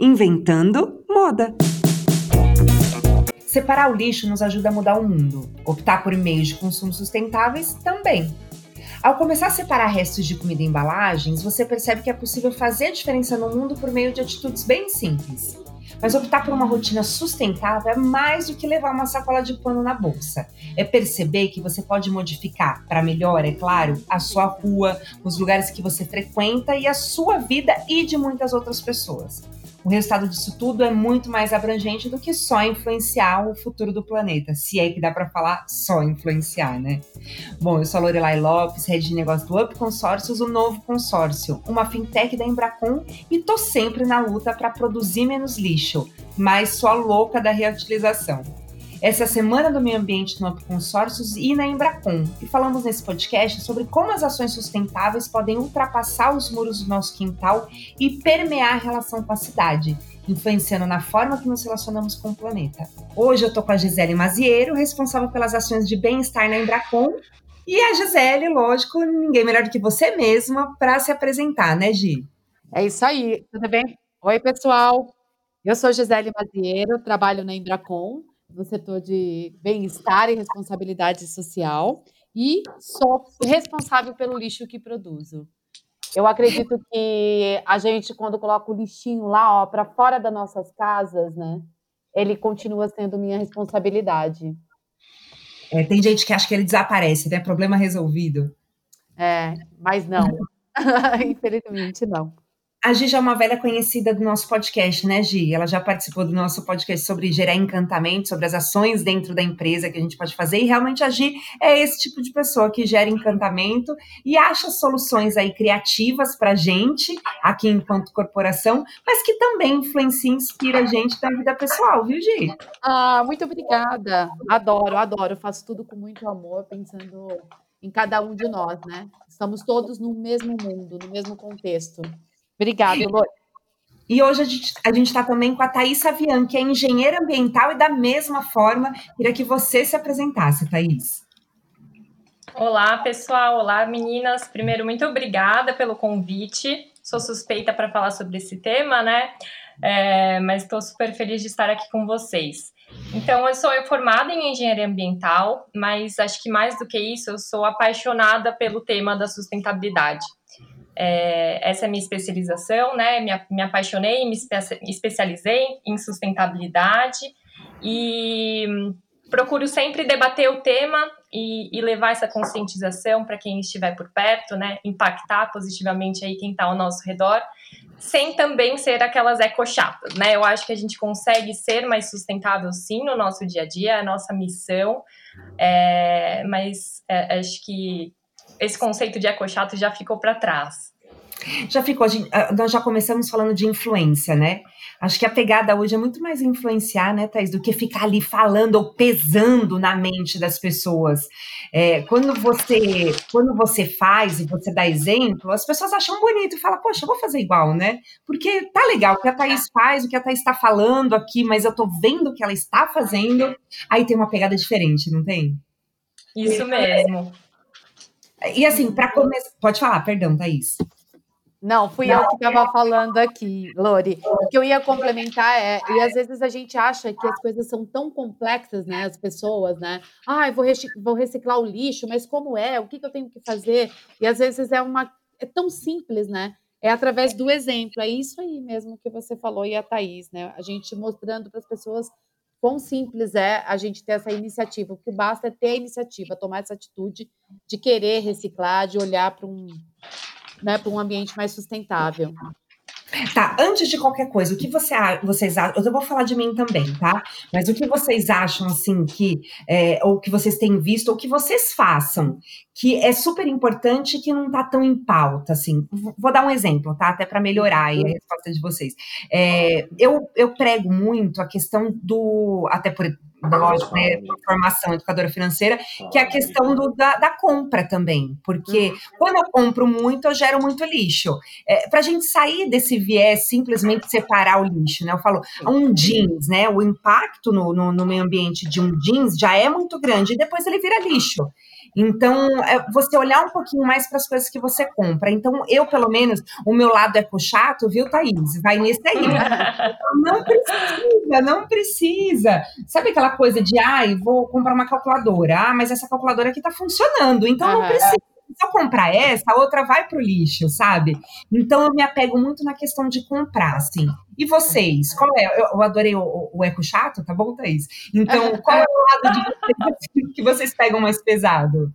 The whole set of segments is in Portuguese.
Inventando moda. Separar o lixo nos ajuda a mudar o mundo. Optar por meios de consumo sustentáveis também. Ao começar a separar restos de comida e embalagens, você percebe que é possível fazer diferença no mundo por meio de atitudes bem simples. Mas optar por uma rotina sustentável é mais do que levar uma sacola de pano na bolsa. É perceber que você pode modificar para melhor, é claro, a sua rua, os lugares que você frequenta e a sua vida e de muitas outras pessoas. O resultado disso tudo é muito mais abrangente do que só influenciar o futuro do planeta, se é que dá para falar só influenciar, né? Bom, eu sou a Lorelai Lopes, rede de negócio do Up Consórcios, o novo consórcio, uma fintech da Embracon e tô sempre na luta para produzir menos lixo, mas sou a louca da reutilização. Essa é a Semana do Meio Ambiente no Consórcios e na Embracon. E falamos nesse podcast sobre como as ações sustentáveis podem ultrapassar os muros do nosso quintal e permear a relação com a cidade, influenciando na forma que nos relacionamos com o planeta. Hoje eu tô com a Gisele Maziero, responsável pelas ações de bem-estar na Embracon. E a Gisele, lógico, ninguém melhor do que você mesma para se apresentar, né, Gi? É isso aí, tudo bem? Oi, pessoal. Eu sou Gisele Maziero, trabalho na Embracon no setor de bem-estar e responsabilidade social e sou responsável pelo lixo que produzo. Eu acredito que a gente, quando coloca o lixinho lá, ó, para fora das nossas casas, né, ele continua sendo minha responsabilidade. É, tem gente que acha que ele desaparece, né? Problema resolvido. É, mas não. Infelizmente, não. A Gi já é uma velha conhecida do nosso podcast, né, Gi? Ela já participou do nosso podcast sobre gerar encantamento, sobre as ações dentro da empresa que a gente pode fazer. E realmente a Gi é esse tipo de pessoa que gera encantamento e acha soluções aí criativas para a gente, aqui enquanto corporação, mas que também influencia e inspira a gente na vida pessoal, viu, Gi? Ah, muito obrigada. Adoro, adoro. Faço tudo com muito amor, pensando em cada um de nós, né? Estamos todos no mesmo mundo, no mesmo contexto. Obrigada, Lore. E hoje a gente está também com a Thaís Savian, que é engenheira ambiental, e da mesma forma, queria que você se apresentasse, Thaís. Olá, pessoal. Olá, meninas. Primeiro, muito obrigada pelo convite. Sou suspeita para falar sobre esse tema, né? É, mas estou super feliz de estar aqui com vocês. Então, eu sou formada em engenharia ambiental, mas acho que mais do que isso, eu sou apaixonada pelo tema da sustentabilidade. É, essa é a minha especialização, né? Me, me apaixonei, me espe especializei em sustentabilidade e procuro sempre debater o tema e, e levar essa conscientização para quem estiver por perto, né? Impactar positivamente aí quem está ao nosso redor, sem também ser aquelas eco-chatas, né? Eu acho que a gente consegue ser mais sustentável sim no nosso dia a dia, é a nossa missão, é, mas é, acho que esse conceito de ecochato já ficou para trás. Já ficou, ah, nós já começamos falando de influência, né? Acho que a pegada hoje é muito mais influenciar, né, Thais, do que ficar ali falando ou pesando na mente das pessoas. É, quando você quando você faz e você dá exemplo, as pessoas acham bonito e falam, poxa, eu vou fazer igual, né? Porque tá legal o que a Thaís faz, o que a Thaís está falando aqui, mas eu tô vendo o que ela está fazendo, aí tem uma pegada diferente, não tem? Isso mesmo. E assim, para começar. Pode falar, perdão, Thaís. Não, fui Não. eu que estava falando aqui, Lori. O que eu ia complementar é, e às vezes a gente acha que as coisas são tão complexas, né? As pessoas, né? Ah, vou, reciclar, vou reciclar o lixo, mas como é? O que, que eu tenho que fazer? E às vezes é uma. É tão simples, né? É através do exemplo. É isso aí mesmo que você falou e a Thaís, né? A gente mostrando para as pessoas quão simples é a gente ter essa iniciativa. O que basta é ter a iniciativa, tomar essa atitude de querer reciclar, de olhar para um, né, para um ambiente mais sustentável. Tá, antes de qualquer coisa, o que você, vocês acham? Eu vou falar de mim também, tá? Mas o que vocês acham, assim, que, é, ou que vocês têm visto, ou que vocês façam, que é super importante que não tá tão em pauta, assim. Vou dar um exemplo, tá? Até para melhorar aí a resposta de vocês. É, eu, eu prego muito a questão do. Até por lógico, né, formação educadora financeira, que é a questão do, da, da, compra também, porque quando eu compro muito, eu gero muito lixo. É, Para a gente sair desse viés, simplesmente separar o lixo, né? Eu falo, um jeans, né? O impacto no, no, no meio ambiente de um jeans já é muito grande, e depois ele vira lixo. Então, é você olhar um pouquinho mais para as coisas que você compra. Então, eu, pelo menos, o meu lado é chato, viu, Thaís? Vai nesse aí. não precisa, não precisa. Sabe aquela coisa de, ai, vou comprar uma calculadora. Ah, mas essa calculadora aqui tá funcionando, então não precisa se eu comprar essa, a outra vai pro lixo, sabe? Então eu me apego muito na questão de comprar, assim. E vocês? Qual é? Eu, eu adorei o, o, eco chato, tá bom, Thaís? Então, qual é o lado de vocês que vocês pegam mais pesado?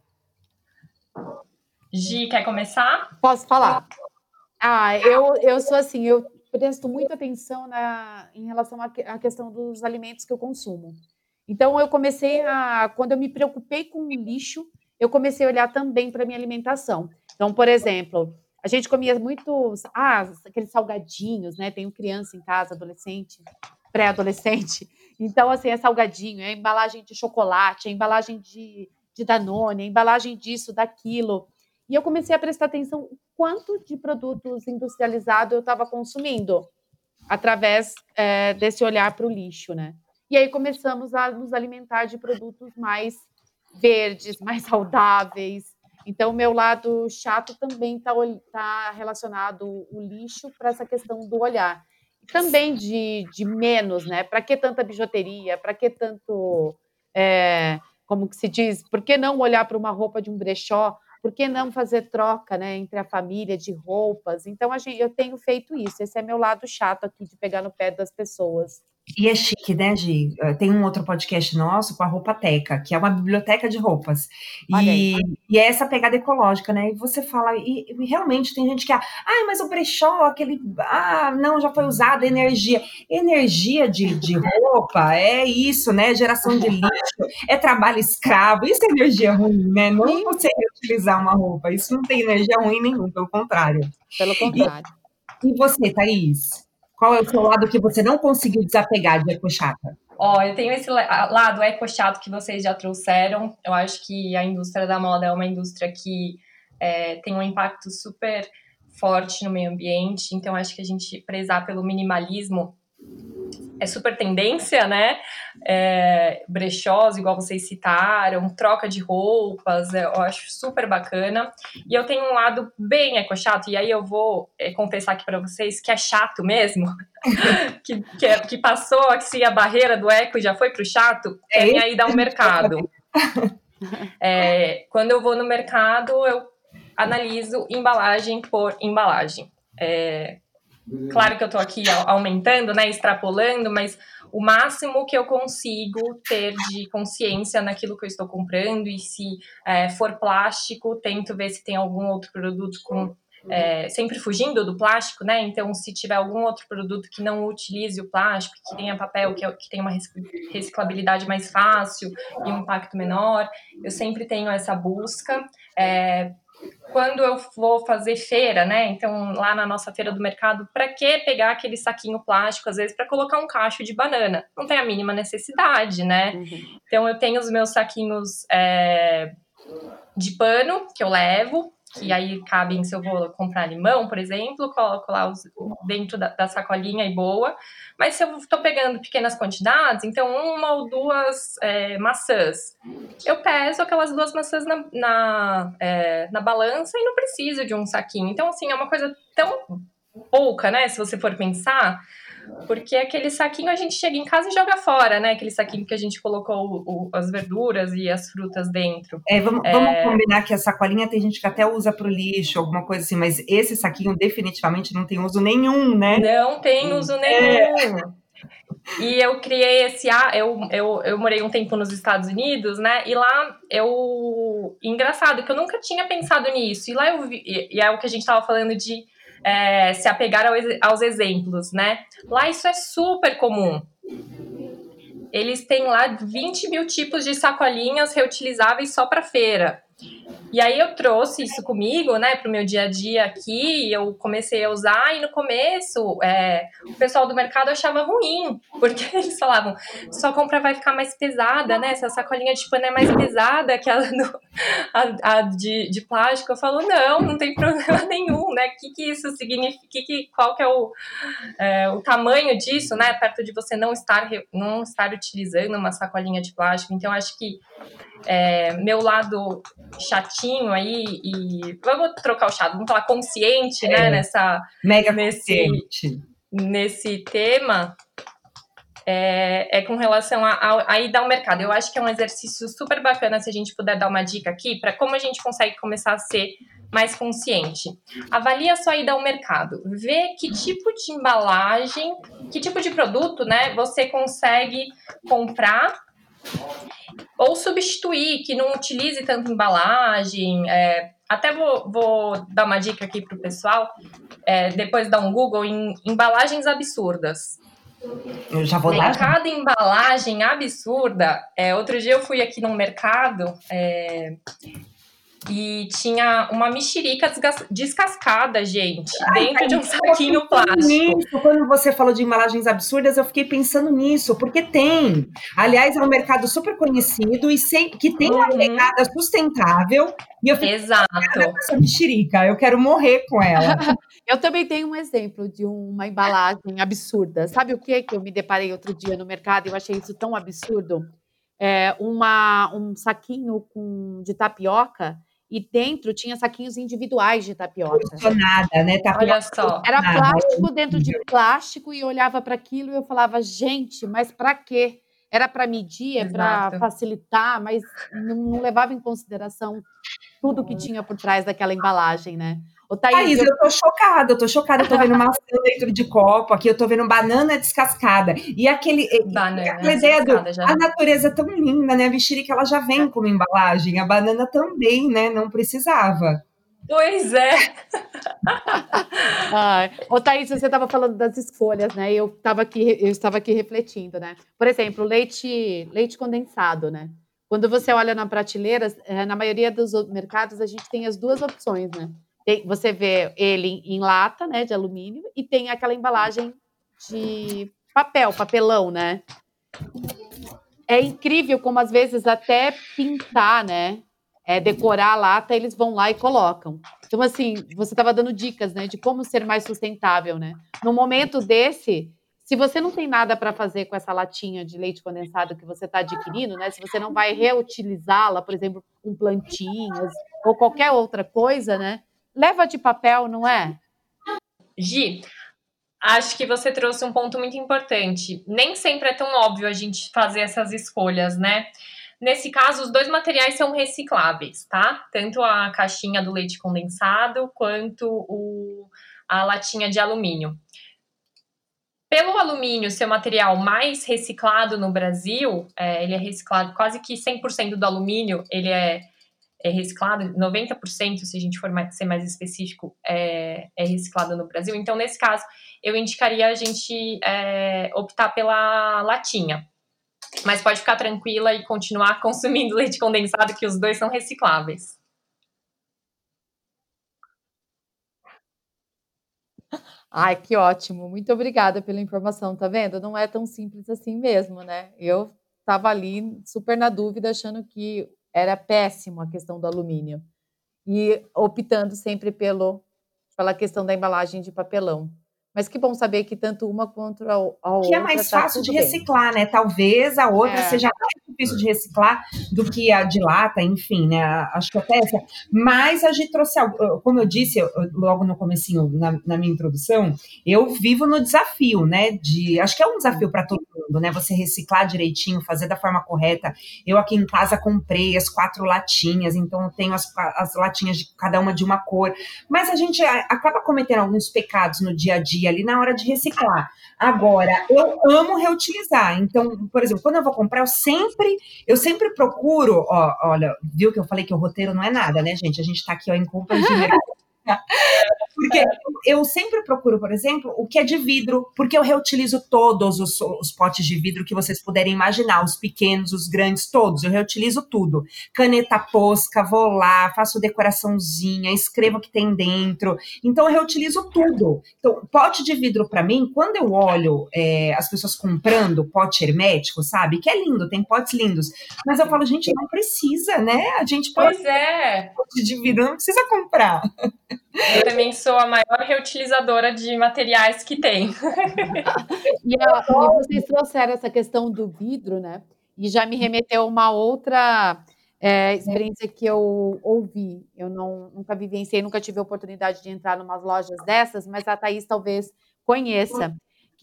Gi, quer começar? Posso falar? Ah, eu, eu sou assim, eu presto muita atenção na, em relação à, à questão dos alimentos que eu consumo. Então, eu comecei a. Quando eu me preocupei com o lixo, eu comecei a olhar também para minha alimentação. Então, por exemplo, a gente comia muitos, ah, aqueles salgadinhos, né? Tenho criança em casa, adolescente, pré-adolescente. Então, assim, é salgadinho, é embalagem de chocolate, é embalagem de, de Danone, é embalagem disso, daquilo. E eu comecei a prestar atenção quanto de produtos industrializados eu estava consumindo através é, desse olhar para o lixo, né? E aí começamos a nos alimentar de produtos mais verdes, mais saudáveis. Então, o meu lado chato também está tá relacionado o lixo para essa questão do olhar. E também de, de menos, né? Para que tanta bijuteria? Para que tanto. É, como que se diz? Por que não olhar para uma roupa de um brechó? Por que não fazer troca né, entre a família de roupas? Então, a gente, eu tenho feito isso. Esse é meu lado chato aqui de pegar no pé das pessoas. E é chique, né, Gi? Eh, tem um outro podcast nosso com a Roupateca, que é uma biblioteca de roupas. E, e, é essa pegada ecológica, né? E você fala, e, e, realmente tem gente que, ah, mas o brechó, aquele, ah, não, já foi usado, energia. Energia de, de roupa é isso, né? Geração de lixo, é trabalho escravo, isso é energia ruim, né? Não você utilizar uma roupa, isso não tem energia ruim nenhum, pelo contrário. Pelo contrário. E, e você, Thaís? Qual é o seu lado que você não conseguiu desapegar de ecochata? Ó, eu tenho esse lado ecochato que vocês já trouxeram. Eu acho que a indústria da moda é uma indústria que é, tem um impacto super forte no meio ambiente. Então, acho que a gente prezar pelo minimalismo é super tendência, né? É, brechós, igual vocês citaram, troca de roupas, eu acho super bacana. E eu tenho um lado bem eco-chato, e aí eu vou é, confessar aqui para vocês que é chato mesmo, que, que, é, que, passou assim, a barreira do eco e já foi pro chato, é minha ida ao mercado. É, quando eu vou no mercado, eu analiso embalagem por embalagem. É, Claro que eu estou aqui aumentando, né, extrapolando, mas o máximo que eu consigo ter de consciência naquilo que eu estou comprando e se é, for plástico, tento ver se tem algum outro produto com é, sempre fugindo do plástico, né? Então, se tiver algum outro produto que não utilize o plástico, que tenha papel, que, que tenha uma reciclabilidade mais fácil e um impacto menor, eu sempre tenho essa busca. É, quando eu vou fazer feira, né? Então, lá na nossa feira do mercado, para que pegar aquele saquinho plástico, às vezes, para colocar um cacho de banana? Não tem a mínima necessidade, né? Uhum. Então, eu tenho os meus saquinhos é, de pano que eu levo, que aí cabem se eu vou comprar limão, por exemplo, coloco lá os, dentro da, da, sacolinha e boa. Mas se eu estou pegando pequenas quantidades, então uma ou duas é, maçãs, eu peso aquelas duas maçãs na, na, é, na balança e não preciso de um saquinho. Então, assim, é uma coisa tão pouca, né? Se você for pensar, porque aquele saquinho a gente chega em casa e joga fora, né? Aquele saquinho que a gente colocou o, o, as verduras e as frutas dentro. É, vamos, é... vamos combinar que a sacolinha tem gente que até usa para o lixo, alguma coisa assim, mas esse saquinho definitivamente não tem uso nenhum, né? Não tem uso nenhum. É. E eu criei esse. Eu, eu, eu morei um tempo nos Estados Unidos, né? E lá eu. Engraçado que eu nunca tinha pensado nisso. E lá eu vi. E é o que a gente estava falando de é, se apegar ao, aos exemplos, né? Lá isso é super comum. Eles têm lá 20 mil tipos de sacolinhas reutilizáveis só para feira. E aí eu trouxe isso comigo, né, para o meu dia a dia aqui, eu comecei a usar, e no começo é, o pessoal do mercado achava ruim, porque eles falavam, sua compra vai ficar mais pesada, né? Essa sacolinha de pano é mais pesada que a, do, a, a de, de, plástico. Eu falo, não, não tem problema nenhum, né? O que, que isso significa? Que, que, qual que é o, é, o tamanho disso, né? Perto de você não estar, não estar utilizando uma sacolinha de plástico. Então, acho que é, meu lado chatinho aí e vamos trocar o chato, vamos falar consciente, né, é, né, nessa mega nesse consciente. nesse tema é, é com relação a, a, a ida ao mercado. Eu acho que é um exercício super bacana se a gente puder dar uma dica aqui para como a gente consegue começar a ser mais consciente. Avalie a sua ida ao mercado, vê que tipo de embalagem, que tipo de produto, né, você consegue comprar ou substituir, que não utilize tanta embalagem. É, até vou, vou, dar uma dica aqui para o pessoal, é, depois dar um Google em embalagens absurdas. Eu já vou Tem dar. Cada embalagem absurda. É, outro dia eu fui aqui num mercado é, e tinha uma mexerica descascada, gente, Ai, dentro de um saquinho plástico. Nisso. Quando você falou de embalagens absurdas, eu fiquei pensando nisso, porque tem. Aliás, é um mercado super conhecido e sem, que tem uma uhum. pegada sustentável. E eu fiquei Exato. essa mexerica, eu quero morrer com ela. eu também tenho um exemplo de uma embalagem absurda. Sabe o que que eu me deparei outro dia no mercado e eu achei isso tão absurdo? É uma, um saquinho com, de tapioca e dentro tinha saquinhos individuais de tapioca. Nada, né? Tapioca Olha só. Era plástico dentro de plástico e olhava para aquilo e eu falava, gente, mas para quê? Era para medir, é para facilitar, mas não, não levava em consideração tudo que tinha por trás daquela embalagem, né? Ô, Thaís, Thaís eu... eu tô chocada, eu tô chocada, eu tô vendo maçã dentro de copo, aqui eu tô vendo banana descascada. E aquele. Banana aquela ideia do. Já. A natureza é tão linda, né? A mexerica ela já vem como embalagem, a banana também, né? Não precisava. Pois é. ah, ô, Thaís, você estava falando das escolhas, né? Eu estava aqui, eu estava aqui refletindo, né? Por exemplo, leite, leite condensado, né? Quando você olha na prateleira, eh, na maioria dos mercados, a gente tem as duas opções, né? Tem, você vê ele em lata, né, de alumínio, e tem aquela embalagem de papel, papelão, né? É incrível como às vezes até pintar, né? É, decorar a lata, eles vão lá e colocam. Então, assim, você estava dando dicas, né, de como ser mais sustentável, né? No momento desse, se você não tem nada para fazer com essa latinha de leite condensado que você está adquirindo, né? Se você não vai reutilizá-la, por exemplo, com plantinhas ou qualquer outra coisa, né? Leva de papel, não é? Gi, acho que você trouxe um ponto muito importante. Nem sempre é tão óbvio a gente fazer essas escolhas, né? Nesse caso, os dois materiais são recicláveis, tá? Tanto a caixinha do leite condensado quanto o, a latinha de alumínio. Pelo alumínio ser o material mais reciclado no Brasil, é, ele é reciclado quase que 100% do alumínio, ele é é reciclado, 90%, se a gente for ser mais específico, é, é, reciclado no Brasil. Então, nesse caso, eu indicaria a gente é, optar pela latinha. Mas pode ficar tranquila e continuar consumindo leite condensado, que os dois são recicláveis. Ai, que ótimo. Muito obrigada pela informação, tá vendo? Não é tão simples assim mesmo, né? Eu estava ali super na dúvida, achando que era péssimo a questão do alumínio. E optando sempre pelo, pela questão da embalagem de papelão. Mas que bom saber que tanto uma quanto a, a outra. Que é mais tá fácil de reciclar, bem. né? Talvez a outra é. seja mais difícil de reciclar do que a de lata, enfim, né? Acho que até essa. Mas a gente trouxe, como eu disse logo no comecinho, na, na minha introdução, eu vivo no desafio, né? De, acho que é um desafio para todo mundo, né? Você reciclar direitinho, fazer da forma correta. Eu aqui em casa comprei as quatro latinhas, então eu tenho as, as latinhas de cada uma de uma cor. Mas a gente acaba cometendo alguns pecados no dia a dia ali na hora de reciclar. Agora, eu amo reutilizar. Então, por exemplo, quando eu vou comprar, eu sempre, eu sempre procuro, ó, olha, viu que eu falei que o roteiro não é nada, né, gente? A gente tá aqui ó, em compras de mercado. Porque eu sempre procuro, por exemplo, o que é de vidro, porque eu reutilizo todos os, os, potes de vidro que vocês puderem imaginar, os pequenos, os grandes, todos. Eu reutilizo tudo. Caneta posca, vou lá, faço decoraçãozinha, escrevo o que tem dentro. Então eu reutilizo tudo. Então, pote de vidro para mim, quando eu olho é, as pessoas comprando pote hermético, sabe? Que é lindo, tem potes lindos. Mas eu falo, gente, não precisa, né? A gente pode. Pois é. Pote de vidro, não precisa comprar. Eu também sou a maior reutilizadora de materiais que tem. e, a, e vocês trouxeram essa questão do vidro, né? E já me remeteu uma outra é, experiência que eu ouvi. Eu não, nunca vivenciei, nunca tive a oportunidade de entrar em umas lojas dessas, mas a Thaís talvez conheça,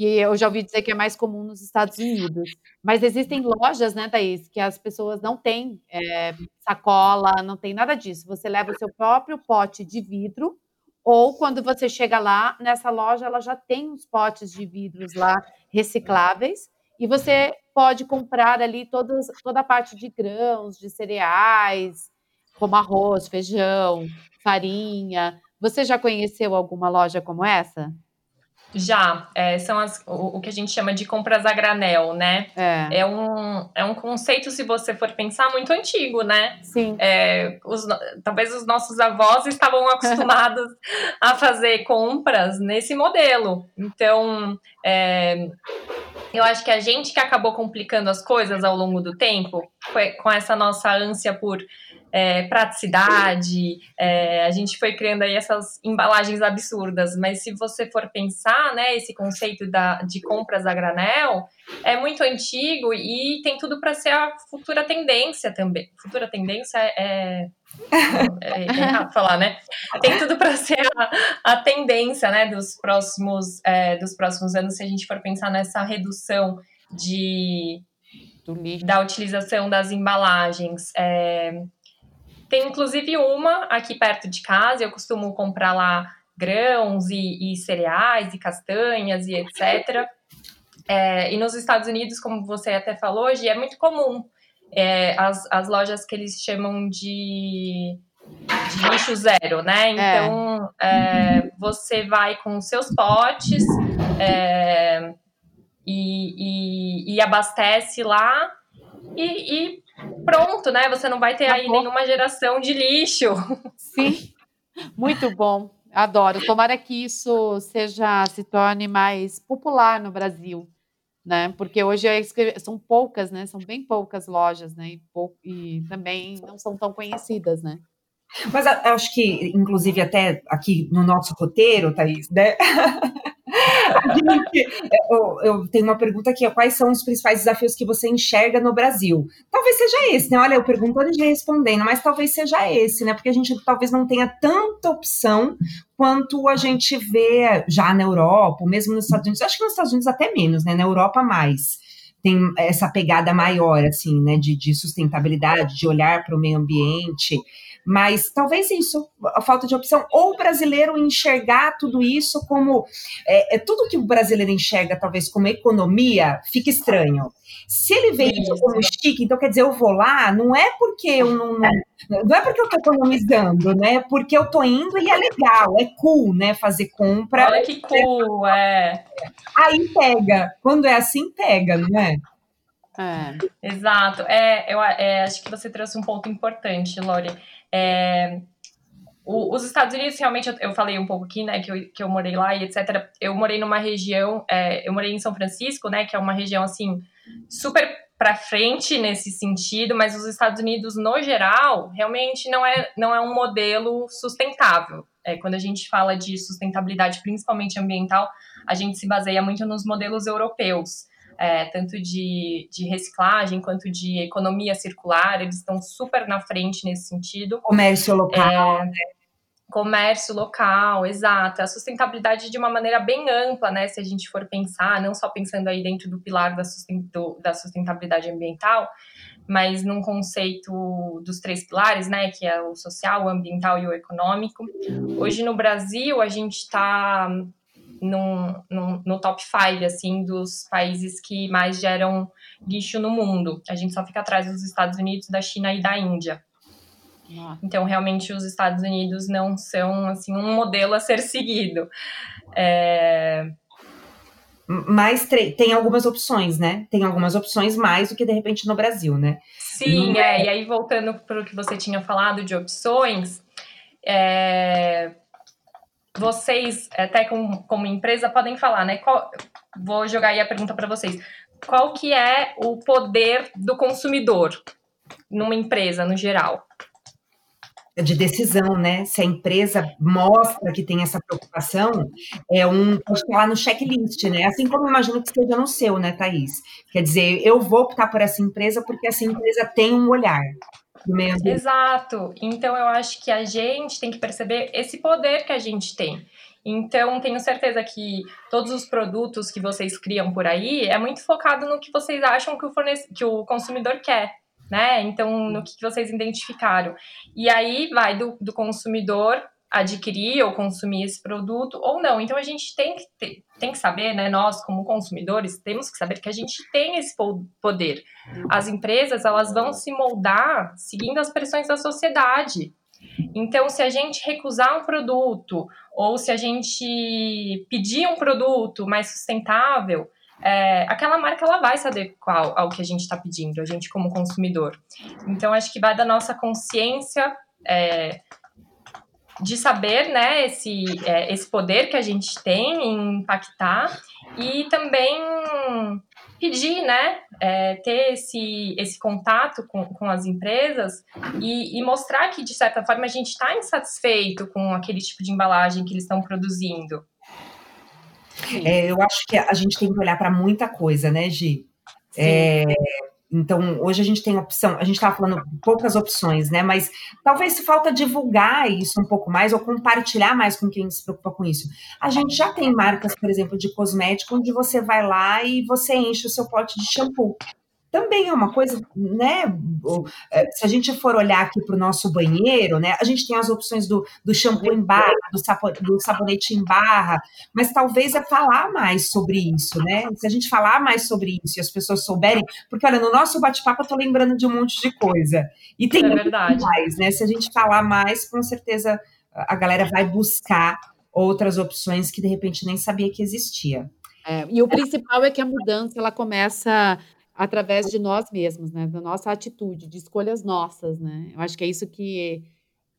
que eu já ouvi dizer que é mais comum nos Estados Unidos. Mas existem lojas, né, Thaís, que as pessoas não têm é, sacola, não tem nada disso. Você leva o seu próprio pote de vidro ou quando você chega lá, nessa loja, ela já tem uns potes de vidros lá recicláveis e você pode comprar ali todas, toda a parte de grãos, de cereais, como arroz, feijão, farinha. Você já conheceu alguma loja como essa? Já, é, são as, o, o, que a gente chama de compras a granel, né? É. é. um, é um conceito, se você for pensar, muito antigo, né? Sim. É, os, talvez os nossos avós estavam acostumados a fazer compras nesse modelo. Então, é, eu acho que a gente que acabou complicando as coisas ao longo do tempo, com essa nossa ânsia por é, praticidade, é, a gente foi criando aí essas embalagens absurdas, mas se você for pensar, né, esse conceito da, de compras a granel é muito antigo e tem tudo para ser a futura tendência também. Futura tendência é, é, é errado falar, né? Tem tudo para ser a, a, tendência, né, dos próximos, é, dos próximos anos, se a gente for pensar nessa redução de da utilização das embalagens. É, tem inclusive uma aqui perto de casa, eu costumo comprar lá grãos e, e cereais e castanhas e etc. É, e nos Estados Unidos, como você até falou hoje, é muito comum é, as, as lojas que eles chamam de, de lixo zero, né? É. Então, é. você vai com os seus potes é, e, e, e, abastece lá e, e pronto, né? Você não vai ter aí nenhuma geração de lixo. Sim, muito bom. Adoro. Tomara que isso seja se torne mais popular no Brasil, né? Porque hoje é são poucas, né? São bem poucas lojas, né? E, pou... e também não são tão conhecidas, né? Mas acho que, inclusive, até aqui no nosso roteiro, Thaís, né? eu, eu, tenho uma pergunta aqui: quais são os principais desafios que você enxerga no Brasil? Talvez seja esse, né? Olha, eu perguntando e respondendo, mas talvez seja esse, né? Porque a gente talvez não tenha tanta opção quanto a gente vê já na Europa, mesmo nos Estados Unidos. Acho que nos Estados Unidos até menos, né? Na Europa mais tem essa pegada maior, assim, né, de, de sustentabilidade, de olhar para o meio ambiente. Mas talvez isso, a falta de opção, ou o brasileiro enxergar tudo isso como é, é tudo que o brasileiro enxerga, talvez como economia, fica estranho. Se ele vê isso como chique, então quer dizer, eu vou lá, não é porque eu não, não, não é porque eu tô economizando, né? Porque eu tô indo e é legal, é cool, né? Fazer compra. Olha que cool, é. Aí pega. Quando é assim, pega, não é? É. Exato. É, eu é, acho que você trouxe um ponto importante, Lori. É, o, os Estados Unidos, realmente, eu, eu, falei um pouco aqui, né, que eu, que eu morei lá e etc. Eu morei numa região, é, eu morei em São Francisco, né, que é uma região, assim, super para frente nesse sentido, mas os Estados Unidos, no geral, realmente não é, não é um modelo sustentável. É, quando a gente fala de sustentabilidade, principalmente ambiental, a gente se baseia muito nos modelos europeus é, tanto de, de reciclagem quanto de economia circular, eles estão super na frente nesse sentido. Comércio local. É, comércio local, exato. A sustentabilidade de uma maneira bem ampla, né? Se a gente for pensar, não só pensando aí dentro do pilar da, da sustentabilidade ambiental, mas num conceito dos três pilares, né? Que é o social, o ambiental e o econômico. Hoje no Brasil, a gente está num, num, no top 5, assim, dos países que mais geram lixo no mundo. A gente só fica atrás dos Estados Unidos, da China e da Índia. Nossa. Então, realmente, os Estados Unidos não são assim um modelo a ser seguido. É... Mas tem algumas opções, né? Tem algumas opções mais do que de repente no Brasil, né? Sim, é. E aí, voltando para o que você tinha falado de opções, é... vocês, até como, como empresa, podem falar, né? Qual... Vou jogar aí a pergunta para vocês. Qual que é o poder do consumidor numa empresa, no geral? de decisão, né? Se a empresa mostra que tem essa preocupação, é um pode estar lá no checklist, né? Assim como imagino que seja no seu, né, Thaís? Quer dizer, eu vou optar por essa empresa porque essa empresa tem um olhar. Exato. Então eu acho que a gente tem que perceber esse poder que a gente tem. Então, tenho certeza que todos os produtos que vocês criam por aí é muito focado no que vocês acham que o, fornece... que o consumidor quer né? Então, no que, vocês identificaram. E aí vai do, do consumidor adquirir ou consumir esse produto ou não. Então a gente tem que, ter, tem que saber, né? Nós, como consumidores, temos que saber que a gente tem esse poder. As empresas elas vão se moldar seguindo as pressões da sociedade. Então, se a gente recusar um produto ou se a gente pedir um produto mais sustentável, é, aquela marca ela vai se adequar ao que a gente está pedindo, a gente como consumidor. Então, acho que vai da nossa consciência é, de saber né, esse, é, esse poder que a gente tem em impactar e também pedir, né, é, ter esse, esse contato com, com as empresas e, e mostrar que, de certa forma, a gente está insatisfeito com aquele tipo de embalagem que eles estão produzindo. É, eu acho que a gente tem que olhar para muita coisa, né, Gi? É, então, hoje a gente tem opção, a gente estava falando poucas opções, né? Mas talvez falta divulgar isso um pouco mais ou compartilhar mais com quem se preocupa com isso. A gente já tem marcas, por exemplo, de cosmético, onde você vai lá e você enche o seu pote de shampoo também é uma coisa, né? É, se a gente for olhar aqui para o nosso banheiro, né? A gente tem as opções do, do shampoo em barra, do, do sabonete em barra, mas talvez é falar mais sobre isso, né? Se a gente falar mais sobre isso e as pessoas souberem, porque olha, no nosso bate-papo eu tô lembrando de um monte de coisa. E tem é verdade. mais, né? Se a gente falar mais, com certeza a galera vai buscar outras opções que de repente nem sabia que existia. É, e o principal é que a mudança ela começa através de nós mesmos, né? Da nossa atitude, de escolhas nossas, né? Eu acho que é isso que,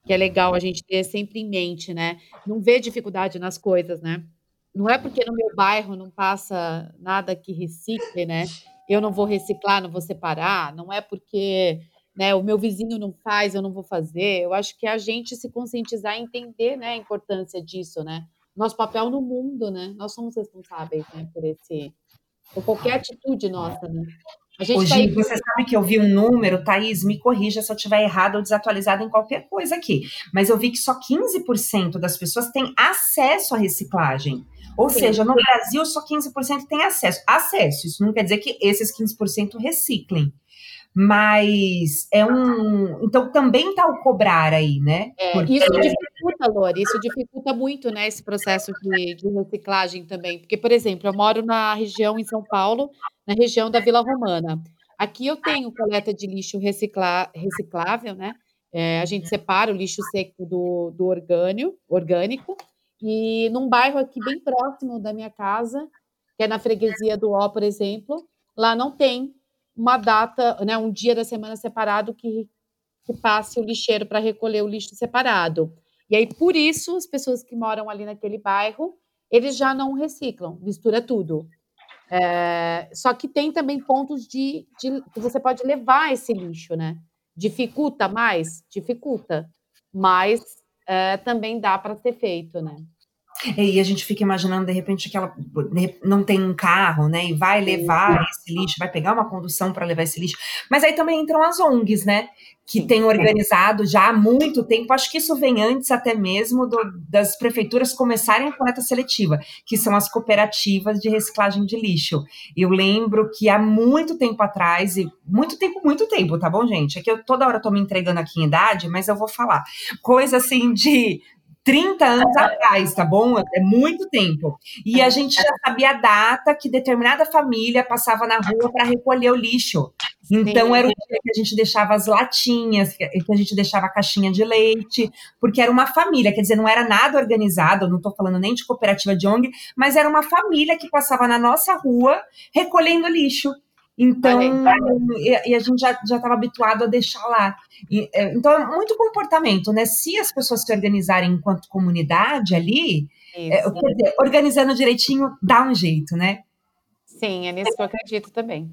que é legal a gente ter sempre em mente, né? Não ver dificuldade nas coisas, né? Não é porque no meu bairro não passa nada que recicle, né? Eu não vou reciclar, não vou separar. Não é porque né, o meu vizinho não faz, eu não vou fazer. Eu acho que é a gente se conscientizar e entender né, a importância disso, né? Nosso papel no mundo, né? Nós somos responsáveis né, por esse ou qualquer atitude nossa, né? A gente Hoje, tá você sabe que eu vi um número, Thaís, me corrija se eu estiver errado ou desatualizado em qualquer coisa aqui, mas eu vi que só 15% das pessoas têm acesso à reciclagem. Ou Sim. seja, no Brasil só 15% tem acesso. Acesso, isso não quer dizer que esses 15% reciclem. Mas é um. Então também está o cobrar aí, né? É, Porque... Isso dificulta, Lori, isso dificulta muito né, esse processo de, de, reciclagem também. Porque, por exemplo, eu moro na região em São Paulo, na região da Vila Romana. Aqui eu tenho coleta de lixo recicla, reciclável, né? É, a gente separa o lixo seco do, do orgânio, orgânico, e num bairro aqui bem próximo da minha casa, que é na freguesia do Ó, por exemplo, lá não tem uma data, né, um dia da semana separado que, que passe o lixeiro para recolher o lixo separado. E aí, por isso, as pessoas que moram ali naquele bairro, eles já não reciclam, mistura tudo. É, só que tem também pontos de, de que você pode levar esse lixo, né? Dificulta mais? Dificulta. Mas é, também dá para ser feito, né? E a gente fica imaginando, de repente, que ela não tem um carro, né? E vai levar esse lixo, vai pegar uma condução para levar esse lixo. Mas aí também entram as ONGs, né? Que têm organizado já há muito tempo. Acho que isso vem antes até mesmo do, das prefeituras começarem a coleta seletiva, que são as cooperativas de reciclagem de lixo. Eu lembro que há muito tempo atrás, e muito tempo, muito tempo, tá bom, gente? É que eu toda hora tô me entregando aqui em idade, mas eu vou falar. Coisa assim de 30 anos atrás, tá bom? É muito tempo. E a gente já sabia a data que determinada família passava na rua para recolher o lixo. Então Sim. era o dia que a gente deixava as latinhas, que a gente deixava a caixinha de leite, porque era uma família, quer dizer, não era nada organizado, não estou falando nem de cooperativa de ONG, mas era uma família que passava na nossa rua recolhendo lixo. Então, e, e, a gente já estava habituado a deixar lá. E, é, então, é muito comportamento, né? Se as pessoas se organizarem enquanto comunidade ali, é, dizer, organizando direitinho, dá um jeito, né? Sim, é nisso que eu acredito também.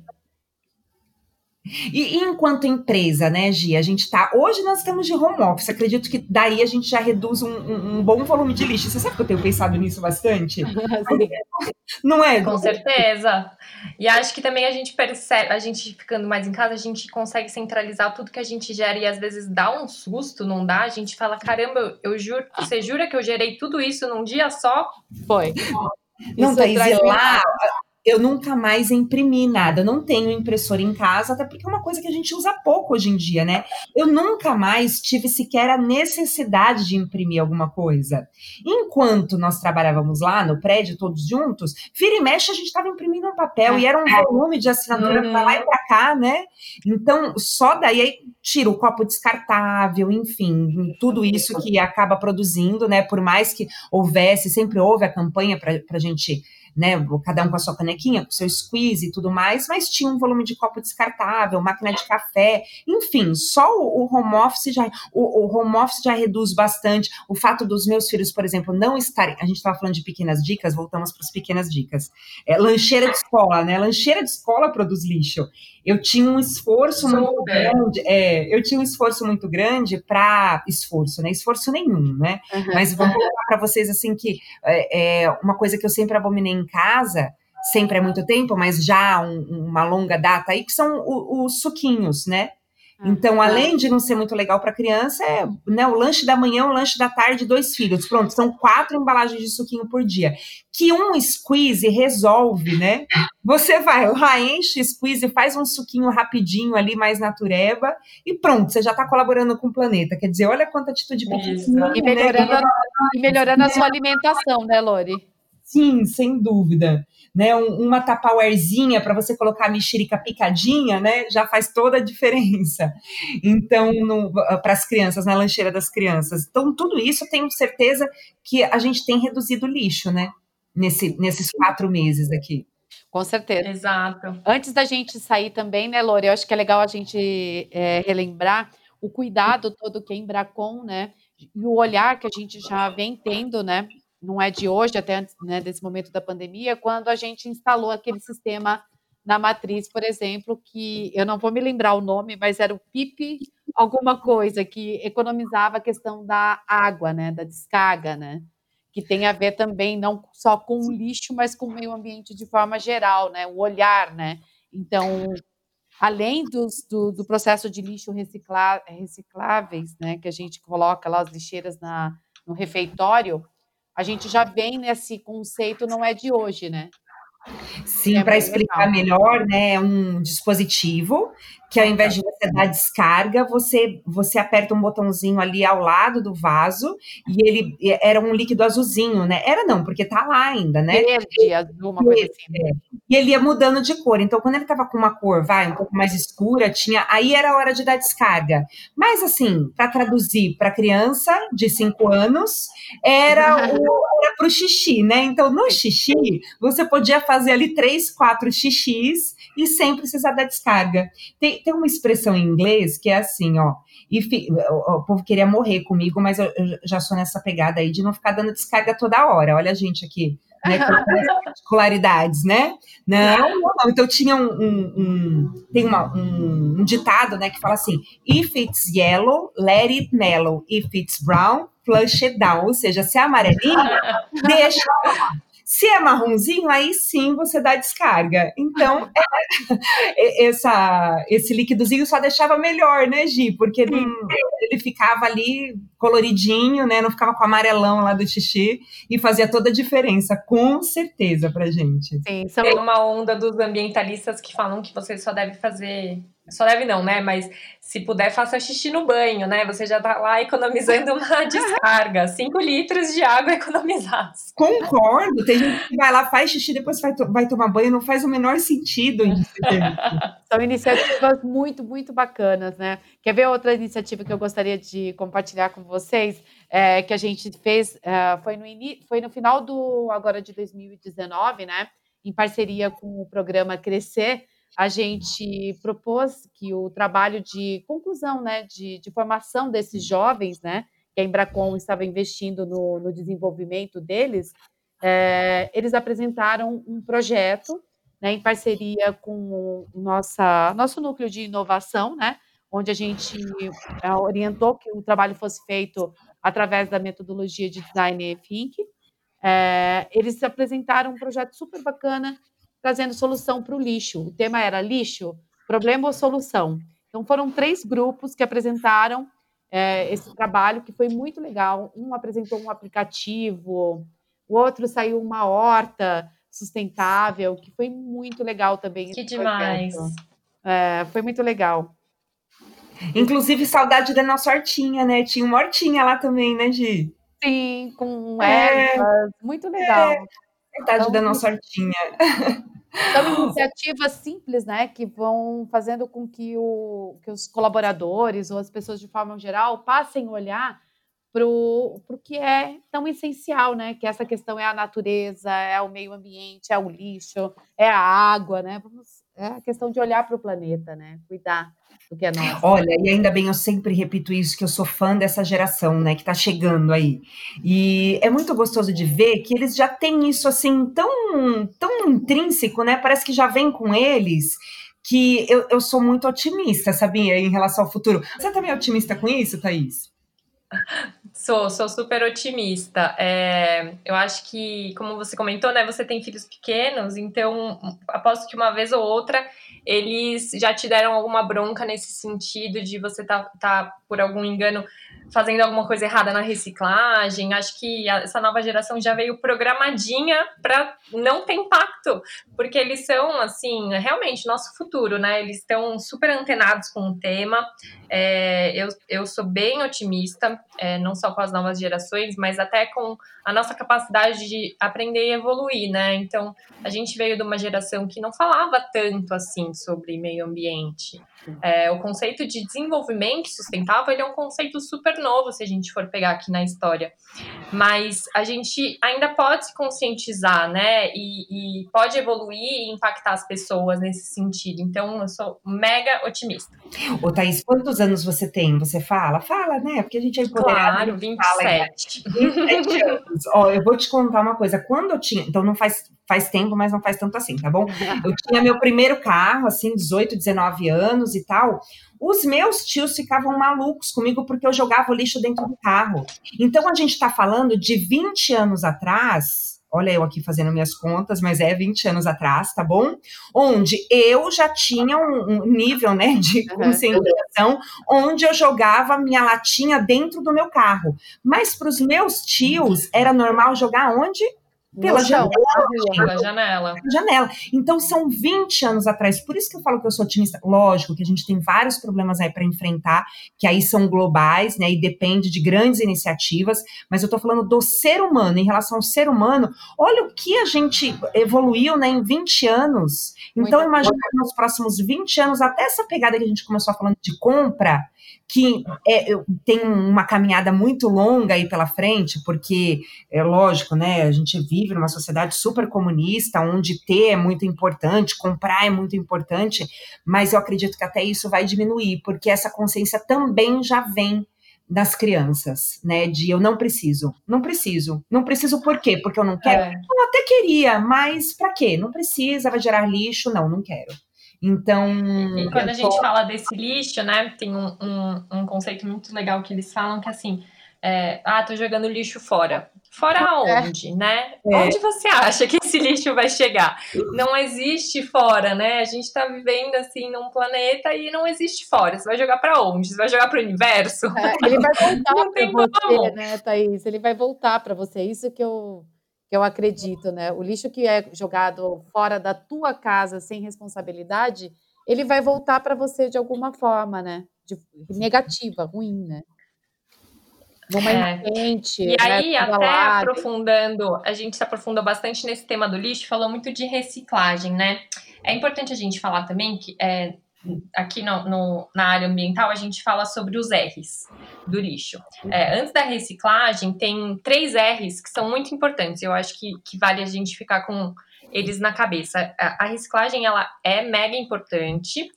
E, e, enquanto empresa, né, Gi, a gente tá. Hoje nós estamos de home office. Acredito que daí a gente já reduz um, um, um bom volume de lixo. Você sabe que eu tenho pensado nisso bastante? Não é? Com certeza. E acho que também a gente percebe, a gente ficando mais em casa, a gente consegue centralizar tudo que a gente gera e às vezes dá um susto, não dá? A gente fala, caramba, eu, eu juro, você jura que eu gerei tudo isso num dia só? Foi. Não, Thaís, lá, eu nunca mais imprimi nada. Eu não tenho impressora em casa, até porque é uma coisa que a gente usa pouco hoje em dia, né? Eu nunca mais tive sequer a necessidade de imprimir alguma coisa. Enquanto nós trabalhávamos lá no prédio, todos juntos, vira e mexe, a gente estava imprimindo um papel e era um volume de assinatura uhum. para lá e para cá, né? Então, só daí aí tira o copo descartável, enfim, tudo isso que acaba produzindo, né? Por mais que houvesse, sempre houve a campanha para a gente né? Cada um com a sua canequinha, com o seu squeeze e tudo mais, mas tinha um volume de copo descartável, máquina de café, enfim, só o, home office já o, o, home office já reduz bastante. O fato dos meus filhos, por exemplo, não estarem. A gente estava falando de pequenas dicas, voltamos para as pequenas dicas. É, lancheira de escola, né? Lancheira de escola produz lixo eu tinha um esforço Super. muito grande, é, eu tinha um esforço muito grande para esforço, né? Esforço nenhum, né? Uhum. Mas vou colocar para vocês assim que é, é, uma coisa que eu sempre abominei em casa, sempre há muito tempo, mas já um, uma longa data aí, que são os suquinhos, né? Então, além de não ser muito legal para criança, é né, o lanche da manhã, o lanche da tarde, dois filhos. Pronto, são quatro embalagens de suquinho por dia. Que um squeeze resolve, né? Você vai lá, enche squeeze, faz um suquinho rapidinho ali, mais natureba, e pronto, você já está colaborando com o planeta. Quer dizer, olha quanta atitude pequena. E melhorando, né? a, e melhorando a sua alimentação, né, Lori? Sim, sem dúvida né, um, uma tapawarezinha para você colocar a mexerica picadinha, né, já faz toda a diferença. Então, para as crianças, na lancheira das crianças. Então, tudo isso eu tenho certeza que a gente tem reduzido o lixo, né, nesse, nesses quatro meses aqui. Com certeza. Exato. Antes da gente sair também, né, Lore, eu acho que é legal a gente é, relembrar o cuidado todo que a Embracon, né, e o olhar que a gente já vem tendo, né, não é de hoje, até antes né, desse momento da pandemia, quando a gente instalou aquele sistema na matriz, por exemplo, que eu não vou me lembrar o nome, mas era o PIP alguma coisa, que economizava a questão da água, né, da descarga, né, que tem a ver também não só com o lixo, mas com o meio ambiente de forma geral, né, o olhar, né. Então, além dos, do, do, processo de lixo recicla, recicláveis, né, que a gente coloca lá as lixeiras na, no refeitório, a gente já vem nesse conceito, não é de hoje, né? Sim, é para explicar legal. melhor, né, é um dispositivo que ao invés de você dar descarga, você você aperta um botãozinho ali ao lado do vaso e ele era um líquido azulzinho, né? Era não, porque tá lá ainda, né? Verde, azul, uma coisa assim. É. E ele ia mudando de cor. Então, quando ele tava com uma cor, vai, um pouco mais escura, tinha, aí era a hora de dar descarga. Mas assim, para traduzir para criança de 5 anos, era o era pro xixi, né? Então, no xixi, você podia fazer ali três, quatro xixis e sem precisar da descarga. Tem, tem uma expressão em inglês que é assim, ó. O, o, povo queria morrer comigo, mas eu, eu, já sou nessa pegada aí de não ficar dando descarga toda hora. Olha a gente aqui, né? Particularidades, né? Não, não, não. Então tinha um, um, um tem uma, um, um, ditado, né, que fala assim: if it's yellow, let it mellow. If it's brown, flush it down. Ou seja, se é amarelinho, deixa se é marronzinho, aí sim você dá descarga. Então, é, essa, esse líquidozinho só deixava melhor, né, Gi? Porque ele, ele, ficava ali coloridinho, né? Não ficava com amarelão lá do xixi e fazia toda a diferença, com certeza, pra gente. Sim, são uma onda dos ambientalistas que falam que você só deve fazer só deve não, né? Mas se puder, faça xixi no banho, né? Você já tá lá economizando uma descarga. 5 litros de água economizados. Concordo. Tem gente que vai lá, faz xixi, depois vai, to vai tomar banho, não faz o menor sentido isso. São iniciativas muito, muito bacanas, né? Quer ver outra iniciativa que eu gostaria de compartilhar com vocês? É, que a gente fez, é, foi, no foi no final do agora de 2019, né? Em parceria com o programa Crescer, a gente propôs que o trabalho de conclusão, né, de, de formação desses jovens, né, que a Embracon estava investindo no, no desenvolvimento deles, é, eles apresentaram um projeto né, em parceria com o nossa, nosso núcleo de inovação, né, onde a gente é, orientou que o trabalho fosse feito através da metodologia de design think. É, eles apresentaram um projeto super bacana, trazendo solução para o lixo. O tema era lixo, problema ou solução. Então, foram três grupos que apresentaram é, esse trabalho, que foi muito legal. Um apresentou um aplicativo, o outro saiu uma horta, sustentável, que foi muito legal também. Que demais. É, foi muito legal. Inclusive, saudade da nossa hortinha, né? Tinha uma hortinha lá também, né, Gi? Sim, com é, ervas, muito legal. É, saudade então, da nossa hortinha. São iniciativas simples, né, que vão fazendo com que, o, que os colaboradores ou as pessoas de forma geral passem a olhar para o que é tão essencial, né? Que essa questão é a natureza, é o meio ambiente, é o lixo, é a água, né? Vamos, é a questão de olhar para o planeta, né? Cuidar do que é nosso. Olha, e ainda bem, eu sempre repito isso, que eu sou fã dessa geração, né? Que está chegando aí. E é muito gostoso de ver que eles já têm isso assim tão, tão intrínseco, né? Parece que já vem com eles que eu, eu sou muito otimista, sabia, em relação ao futuro. Você também é otimista com isso, Thaís? Sou, sou super otimista. É, eu acho que, como você comentou, né, você tem filhos pequenos, então aposto que uma vez ou outra eles já te deram alguma bronca nesse sentido de você tá, tá por algum engano fazendo alguma coisa errada na reciclagem. Acho que essa nova geração já veio programadinha para não ter impacto, porque eles são, assim, realmente nosso futuro, né? Eles estão super antenados com o tema. É, eu, eu sou bem otimista, é, não só com as novas gerações, mas até com a nossa capacidade de aprender e evoluir, né? Então, a gente veio de uma geração que não falava tanto assim sobre meio ambiente. É, o conceito de desenvolvimento sustentável é um conceito super novo, se a gente for pegar aqui na história. Mas a gente ainda pode se conscientizar, né? E, e pode evoluir e impactar as pessoas nesse sentido. Então, eu sou mega otimista. Ô, Thaís, quantos anos você tem? Você fala? Fala, né? Porque a gente é empoderada. Claro, 27. Fala, 27 anos. Ó, eu vou te contar uma coisa. Quando eu tinha. Então, não faz faz tempo, mas não faz tanto assim, tá bom? Eu tinha meu primeiro carro, assim, 18, 19 anos e tal. Os meus tios ficavam malucos comigo porque eu jogava o lixo dentro do carro. Então a gente tá falando de 20 anos atrás. Olha, eu aqui fazendo minhas contas, mas é 20 anos atrás, tá bom? Onde eu já tinha um, um nível, né, de conscientização, onde eu jogava minha latinha dentro do meu carro. Mas para os meus tios, era normal jogar onde? Pela janela. Pela janela. janela. Então, são 20 anos atrás. Por isso que eu falo que eu sou otimista. Lógico que a gente tem vários problemas aí para enfrentar, que aí são globais, né? E depende de grandes iniciativas. Mas eu tô falando do ser humano. Em relação ao ser humano, olha o que a gente evoluiu, né? Em 20 anos. Então, imagina nos próximos 20 anos, até essa pegada que a gente começou falando de compra, que é, tem uma caminhada muito longa aí pela frente, porque é lógico, né? A gente vive numa sociedade super comunista, onde ter é muito importante, comprar é muito importante, mas eu acredito que até isso vai diminuir, porque essa consciência também já vem das crianças, né? De eu não preciso, não preciso, não preciso por quê? Porque eu não quero. É. Eu até queria, mas para quê? Não precisa, vai gerar lixo, não, não quero. Então. E quando a gente tô... fala desse lixo, né, tem um, um, um, conceito muito legal que eles falam que assim, é, ah, tô jogando lixo fora. Fora é. onde, né? É. Onde você acha que esse lixo vai chegar? Não existe fora, né? A gente está vivendo assim num planeta e não existe fora. Você vai jogar para onde? Você vai jogar para o universo? É, ele vai voltar para você, né, Thaís? Ele vai voltar para você. Isso que eu que eu acredito, né? O lixo que é jogado fora da tua casa sem responsabilidade, ele vai voltar para você de alguma forma, né? De, negativa, ruim, né? Numa é. enchente. E né? aí, até aprofundando, a gente se aprofundou bastante nesse tema do lixo, falou muito de reciclagem, né? É importante a gente falar também que é, aqui no, no, na área ambiental a gente fala sobre os R's do lixo. É, antes da reciclagem, tem três R's que são muito importantes. Eu acho que, que vale a gente ficar com eles na cabeça. A, a reciclagem ela é mega importante,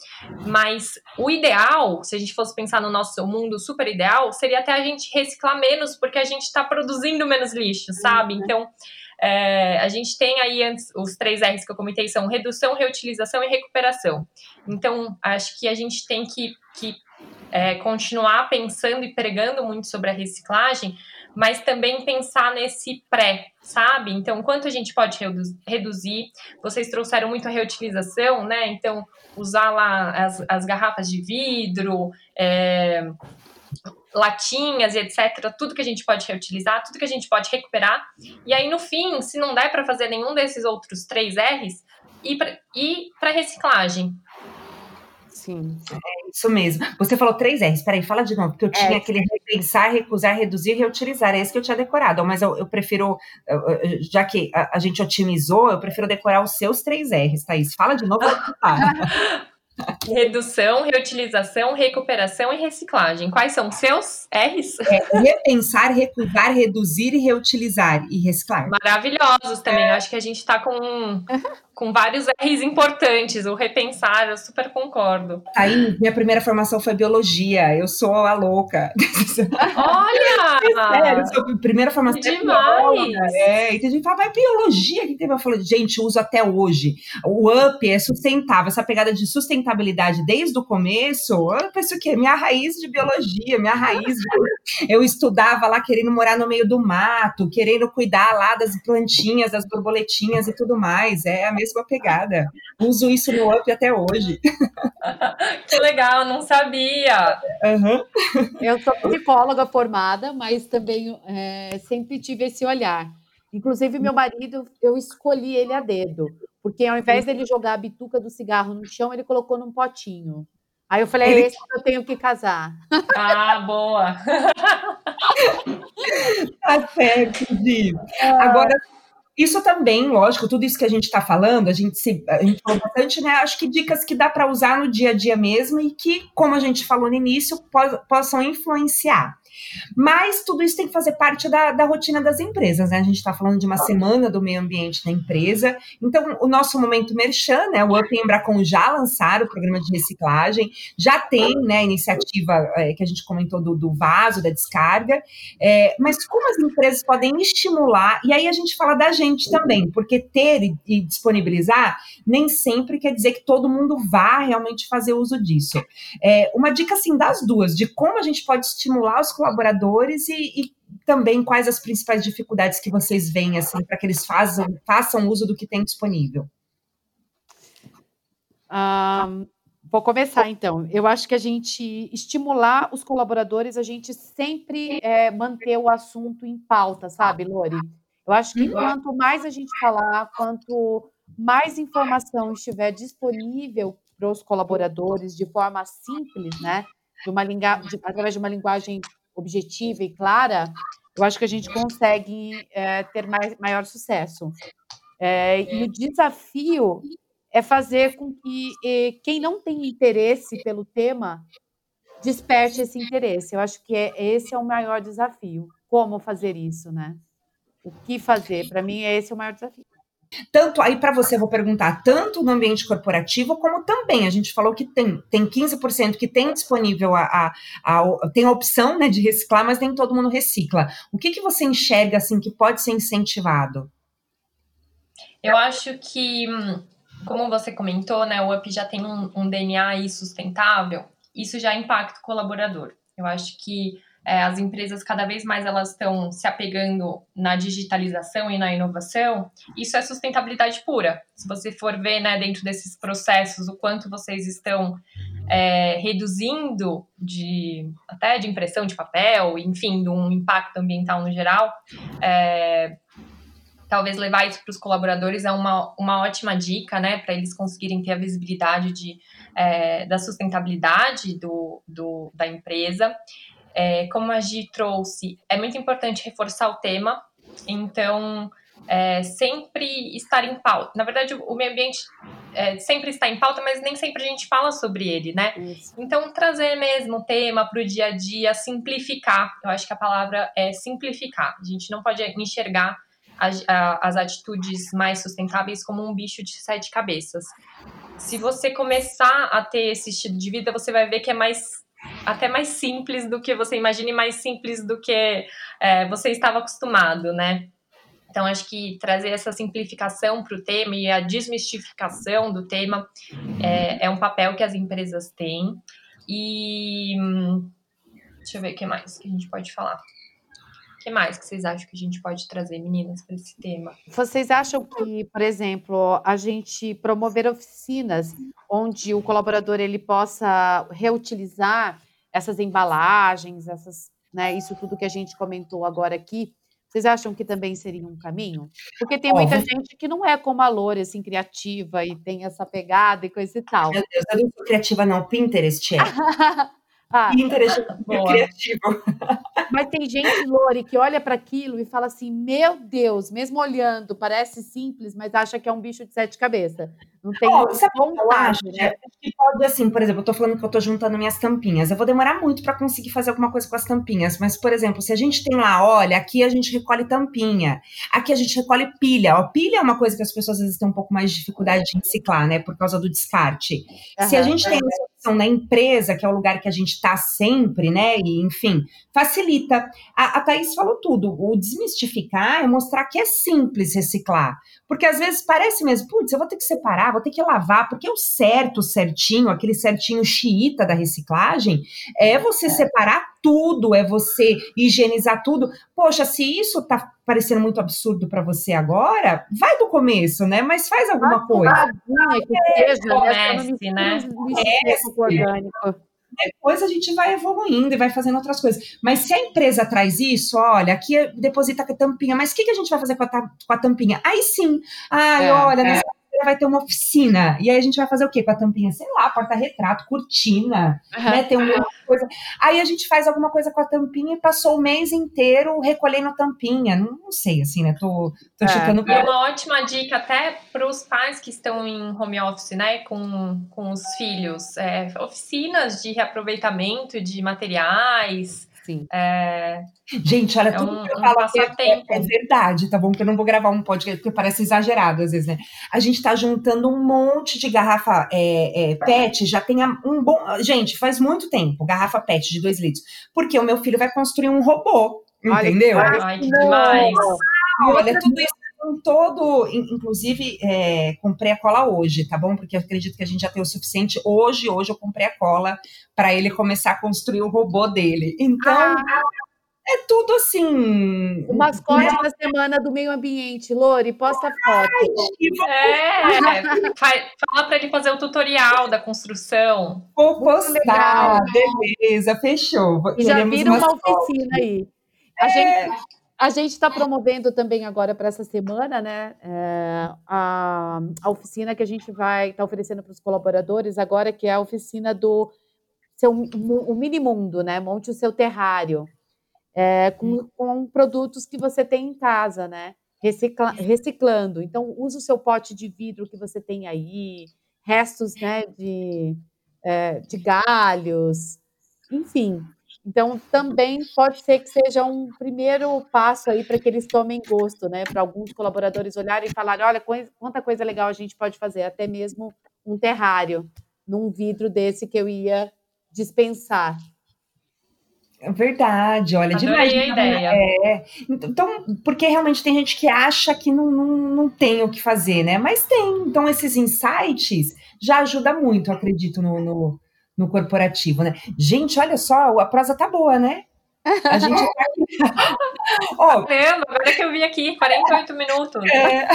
mas o ideal, se a gente fosse pensar no nosso mundo super ideal, seria até a gente reciclar menos, porque a gente está produzindo menos lixo, sabe? Uhum. Então é, a gente tem aí antes, os três R's que eu comentei são redução, reutilização e recuperação. Então, acho que a gente tem que, que é, continuar pensando e pregando muito sobre a reciclagem, mas também pensar nesse pré, sabe? Então, quanto a gente pode reduzir? Vocês trouxeram muito a reutilização, né? Então, usar lá as, as garrafas de vidro, é, latinhas e etc., tudo que a gente pode reutilizar, tudo que a gente pode recuperar. E aí, no fim, se não der para fazer nenhum desses outros três R's, ir para reciclagem. Sim. É isso mesmo. Você falou três R's. Peraí, fala de novo, porque eu é. tinha aquele repensar, recusar, reduzir, reutilizar. É esse que eu tinha decorado. Mas eu, eu prefiro, já que a, a, gente otimizou, eu prefiro decorar os seus três R's, Thaís. Fala de novo. Redução, reutilização, recuperação e reciclagem. Quais são os seus R's? É, repensar, recusar, reduzir e reutilizar e reciclar. Maravilhosos também. É. Acho que a gente está com com vários R's importantes, o repensar, eu super concordo. Aí, minha primeira formação foi biologia, eu sou a louca. Olha! É sério, sou primeira formação é Demais! É, e tem gente fala, mas biologia, que teve? Eu falo, gente, uso até hoje. O UP é sustentável, essa pegada de sustentabilidade desde o começo, eu penso que é minha raiz de biologia, minha raiz. Eu estudava lá querendo morar no meio do mato, querendo cuidar lá das plantinhas, das borboletinhas e tudo mais, é a mesma pegada. Uso isso no Up até hoje. que legal, não sabia. Uhum. Eu sou psicóloga formada, mas também é, sempre tive esse olhar. Inclusive, meu marido, eu escolhi ele a dedo, porque ao invés dele jogar a bituca do cigarro no chão, ele colocou num potinho. Aí eu falei, é esse que eu tenho que casar. Ah, boa! tá certo, Gi. Agora, isso também, lógico, tudo isso que a gente está falando, a gente se a gente falou bastante, né? Acho que dicas que dá para usar no dia a dia mesmo e que, como a gente falou no início, possam influenciar. Mas tudo isso tem que fazer parte da, da rotina das empresas, né? A gente está falando de uma semana do meio ambiente na empresa. Então, o nosso momento merchan, né? O Up e Embracon já lançaram o programa de reciclagem, já tem né, a iniciativa é, que a gente comentou do, do vaso, da descarga. É, mas como as empresas podem estimular, e aí a gente fala da gente também, porque ter e, e disponibilizar nem sempre quer dizer que todo mundo vá realmente fazer uso disso. É, uma dica assim das duas, de como a gente pode estimular os colaboradores e, e também quais as principais dificuldades que vocês veem assim, para que eles façam, façam uso do que tem disponível? Um, vou começar então. Eu acho que a gente estimular os colaboradores, a gente sempre é, manter o assunto em pauta, sabe, Lori? Eu acho que quanto mais a gente falar, quanto mais informação estiver disponível para os colaboradores de forma simples, né? De uma de, através de uma linguagem objetiva e clara, eu acho que a gente consegue é, ter mais, maior sucesso. É, e o desafio é fazer com que e, quem não tem interesse pelo tema desperte esse interesse. Eu acho que é, esse é o maior desafio. Como fazer isso, né? O que fazer? Para mim, esse é o maior desafio. Tanto aí para você, vou perguntar, tanto no ambiente corporativo, como também, a gente falou que tem, tem 15% que tem disponível a, a, a, tem a opção né, de reciclar, mas nem todo mundo recicla. O que, que você enxerga assim que pode ser incentivado? Eu acho que, como você comentou, né, o UP já tem um, um DNA sustentável, isso já impacta o colaborador. Eu acho que é, as empresas cada vez mais elas estão se apegando na digitalização e na inovação, isso é sustentabilidade pura. Se você for ver né, dentro desses processos o quanto vocês estão é, reduzindo de até de impressão de papel, enfim, de um impacto ambiental no geral, é, talvez levar isso para os colaboradores é uma, uma ótima dica, né, para eles conseguirem ter a visibilidade de, é, da sustentabilidade do, do, da empresa. É, como a Gi trouxe, é muito importante reforçar o tema, então é, sempre estar em pauta. Na verdade, o meio ambiente é, sempre está em pauta, mas nem sempre a gente fala sobre ele, né? Isso. Então, trazer mesmo o tema para o dia a dia, simplificar. Eu acho que a palavra é simplificar. A gente não pode enxergar as, as atitudes mais sustentáveis como um bicho de sete cabeças. Se você começar a ter esse estilo de vida, você vai ver que é mais até mais simples do que você imagina e mais simples do que é, você estava acostumado, né? Então, acho que trazer essa simplificação para o tema e a desmistificação do tema é, é, um papel que as empresas têm. E deixa eu ver o que mais que a gente pode falar. O que mais que vocês acham que a gente pode trazer, meninas, para esse tema? Vocês acham que, por exemplo, a gente promover oficinas onde o colaborador ele possa reutilizar essas embalagens, essas, né, isso tudo que a gente comentou agora aqui, vocês acham que também seria um caminho? Porque tem muita gente que não é como a Lore, assim, criativa e tem essa pegada e coisa e tal. Meu Deus, eu não sou criativa não, Pinterest é. Ah, Pinterest é criativo. Mas tem gente, Lore, que olha para aquilo e fala assim: Meu Deus, mesmo olhando, parece simples, mas acha que é um bicho de sete cabeças. Não tem oh, sabe vontade, eu acho, né? Que pode, assim, por exemplo, eu tô falando que eu tô juntando minhas tampinhas. Eu vou demorar muito para conseguir fazer alguma coisa com as tampinhas, mas, por exemplo, se a gente tem lá, olha, aqui a gente recolhe tampinha, aqui a gente recolhe pilha. Ó, pilha é uma coisa que as pessoas às vezes têm um pouco mais de dificuldade de reciclar, né, por causa do descarte. Se a gente tem opção na empresa, que é o lugar que a gente tá sempre, né, e enfim, facilita. A, a Thaís falou tudo. O desmistificar é mostrar que é simples reciclar. Porque às vezes parece mesmo, putz, eu vou ter que separar, vou ter que lavar, porque o certo, certinho, aquele certinho xiita da reciclagem, é você separar tudo, é você higienizar tudo. Poxa, se isso tá parecendo muito absurdo para você agora, vai do começo, né? Mas faz alguma coisa. Que é, seja, comece, né? É, orgânico depois a gente vai evoluindo e vai fazendo outras coisas. Mas se a empresa traz isso, olha, aqui deposita a tampinha, mas o que, que a gente vai fazer com a, com a tampinha? Aí sim, ai, é, olha, é. nessa vai ter uma oficina. E aí a gente vai fazer o quê com a tampinha? Sei lá, porta-retrato, cortina, uhum. né? Tem uma coisa. Aí a gente faz alguma coisa com a tampinha e passou o mês inteiro recolhendo tampinha. Não, não sei, assim, né? Tô, tô é. chutando. É uma ótima dica até para os pais que estão em home office, né? Com, com os filhos. É, oficinas de reaproveitamento de materiais. Sim. É, Gente, olha, é tudo um, que eu falo um é, é, verdade, tá bom? Que eu não vou gravar um podcast, porque parece exagerado às vezes, né? A gente tá juntando um monte de garrafa é, é PET, já tem um bom. Gente, faz muito tempo, garrafa PET de dois litros. Porque o meu filho vai construir um robô, entendeu? Ai, que demais! Olha, tudo isso com todo, inclusive, é, comprei a cola hoje, tá bom? Porque eu acredito que a gente já tem o suficiente. Hoje, hoje eu comprei a cola para ele começar a construir o robô dele. Então, ah. é tudo assim. O mascote né? da semana do meio ambiente, Lori, posta foto. é, fala para ele fazer o tutorial da construção. Vou postar, beleza, fechou. E já vira uma oficina aí. A é. gente a gente está promovendo também agora para essa semana, né, é, a, a, oficina que a gente vai estar tá oferecendo para os colaboradores agora, que é a oficina do seu o mini mundo, né? Monte o seu terrário é, com, com, produtos que você tem em casa, né? Recicla, reciclando. Então, use o seu pote de vidro que você tem aí, restos, né, de, é, de galhos, enfim, então, também pode ser que seja um primeiro passo aí para que eles tomem gosto, né? Para alguns colaboradores olharem e falarem: olha, quanta coisa legal a gente pode fazer, até mesmo um terrário num vidro desse que eu ia dispensar. É verdade, olha, Adorei demais. a ideia. É, então, porque realmente tem gente que acha que não, não, não tem o que fazer, né? Mas tem. Então, esses insights já ajuda muito, acredito, no, no no corporativo, né? Gente, olha só, a prosa tá boa, né? A gente tá aqui. oh, agora que eu vi aqui, 48 minutos. É...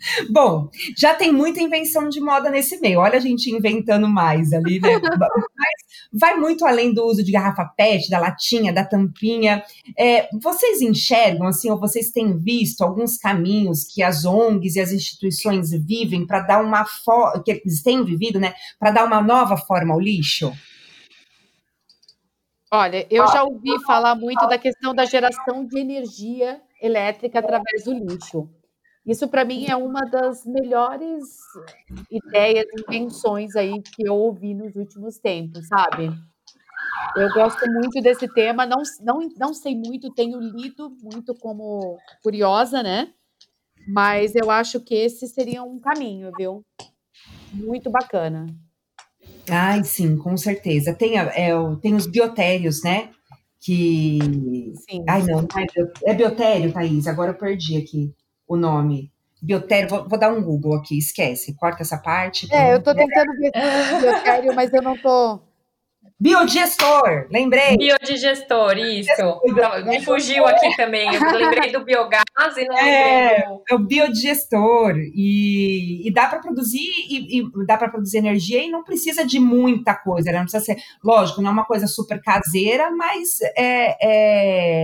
Bom, já tem muita invenção de moda nesse meio. Olha a gente inventando mais ali, né? Mas vai muito além do uso de garrafa PET, da latinha, da tampinha. É, vocês enxergam, assim, ou vocês têm visto alguns caminhos que as ONGs e as instituições vivem para dar uma forma, que eles têm vivido, né? Para dar uma nova forma ao lixo? Olha, eu já ouvi falar muito da questão da geração de energia elétrica através do lixo. Isso para mim é uma das melhores ideias, invenções aí que eu ouvi nos últimos tempos, sabe? Eu gosto muito desse tema, não, não, não sei muito, tenho lido muito como curiosa, né? Mas eu acho que esse seria um caminho, viu? Muito bacana. Ai, sim, com certeza. Tem, é, tem os biotérios, né? Que. Sim. Ai, não, é, é biotério, Thaís. Agora eu perdi aqui o nome. Biotério, vou, vou, dar um Google aqui, esquece, corta essa parte. É, eu tô tentando ver biotério, mas eu não tô. Biodigestor, lembrei. Biodigestor, isso. Me fugiu aqui também. Eu lembrei do biogás e não é, do... É o biodigestor. E, e dá para produzir e, e dá para produzir energia e não precisa de muita coisa, né? Não precisa ser, lógico, não é uma coisa super caseira, mas é,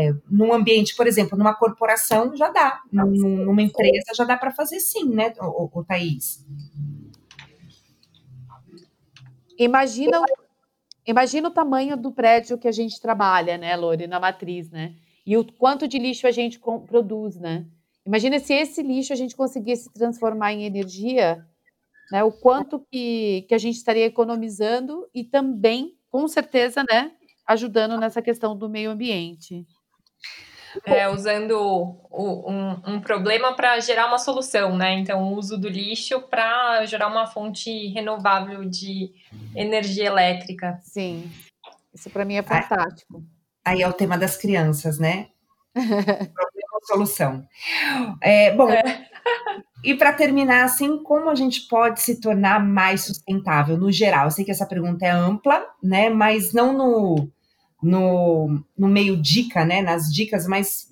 é num ambiente, por exemplo, numa corporação já dá, numa empresa já dá para fazer sim, né, o, o Thaís? Imagina Imagina o tamanho do prédio que a gente trabalha, né, Lori, na matriz, né? E o quanto de lixo a gente produz, né? Imagina se esse lixo a gente conseguisse transformar em energia, né? O quanto que, que a gente estaria economizando e também, com certeza, né, ajudando nessa questão do meio ambiente é, usando o, um, um, problema para gerar uma solução, né? Então, o uso do lixo para gerar uma fonte renovável de energia elétrica. Sim, isso para mim é fantástico. Aí, aí, é o tema das crianças, né? problema solução. É, bom, é. e para terminar, assim, como a gente pode se tornar mais sustentável no geral? Eu sei que essa pergunta é ampla, né? Mas não no no, no meio dica, né, nas dicas, mas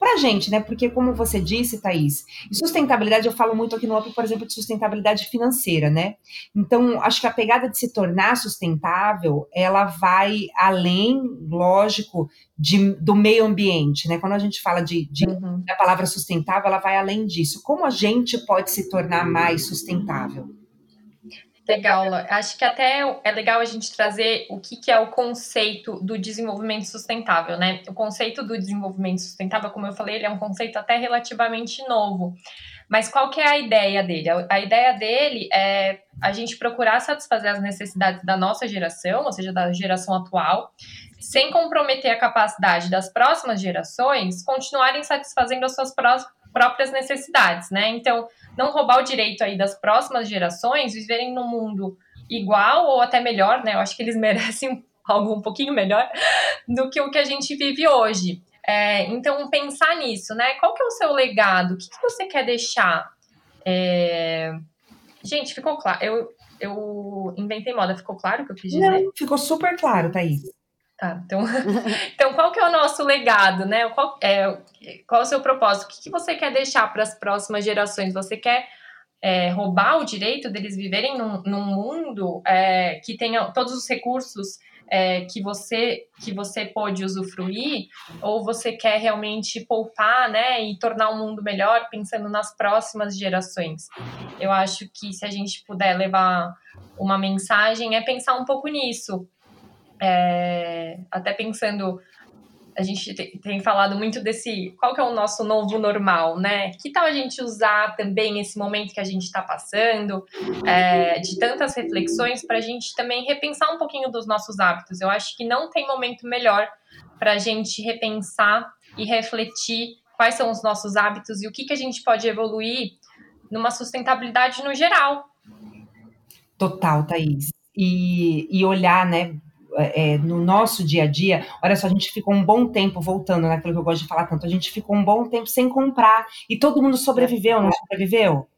para a gente, né? Porque, como você disse, Thaís, sustentabilidade, eu falo muito aqui no UP, por exemplo, de sustentabilidade financeira, né? Então, acho que a pegada de se tornar sustentável, ela vai além, lógico, de, do meio ambiente, né? Quando a gente fala de, de uhum. da palavra sustentável, ela vai além disso. Como a gente pode se tornar mais sustentável? Legal, acho que até é legal a gente trazer o que, que é o conceito do desenvolvimento sustentável, né? O conceito do desenvolvimento sustentável, como eu falei, ele é um conceito até relativamente novo. Mas qual que é a ideia dele? A ideia dele é a gente procurar satisfazer as necessidades da nossa geração, ou seja, da geração atual, sem comprometer a capacidade das próximas gerações continuarem satisfazendo as suas próprias necessidades, né? Então, não roubar o direito aí das próximas gerações viverem num mundo igual ou até melhor, né? Eu acho que eles merecem algo um pouquinho melhor do que o que a gente vive hoje. É, então, pensar nisso, né? Qual que é o seu legado? O que, que você quer deixar? É... Gente, ficou claro. Eu, eu inventei moda, ficou claro o que eu quis dizer? Não, ficou super claro, Thaís. Tá, então, então qual que é o nosso legado, né? Qual é, qual é o seu propósito? O que, que você quer deixar para as próximas gerações? Você quer é, roubar o direito deles viverem num, num mundo é, que tenha todos os recursos é, que você que você pode usufruir, ou você quer realmente poupar, né, e tornar o mundo melhor pensando nas próximas gerações? Eu acho que se a gente puder levar uma mensagem é pensar um pouco nisso é, até pensando, a gente tem falado muito desse qual que é o nosso novo normal, né? Que tal a gente usar também esse momento que a gente está passando, é, de tantas reflexões, para a gente também repensar um pouquinho dos nossos hábitos? Eu acho que não tem momento melhor para a gente repensar e refletir quais são os nossos hábitos e o que, que a gente pode evoluir numa sustentabilidade no geral. Total, Thaís. E, e olhar, né, é, no nosso dia a dia, olha só, a gente ficou um bom tempo, voltando naquilo que eu gosto de falar tanto, a gente ficou um bom tempo sem comprar e todo mundo sobreviveu, não sobreviveu?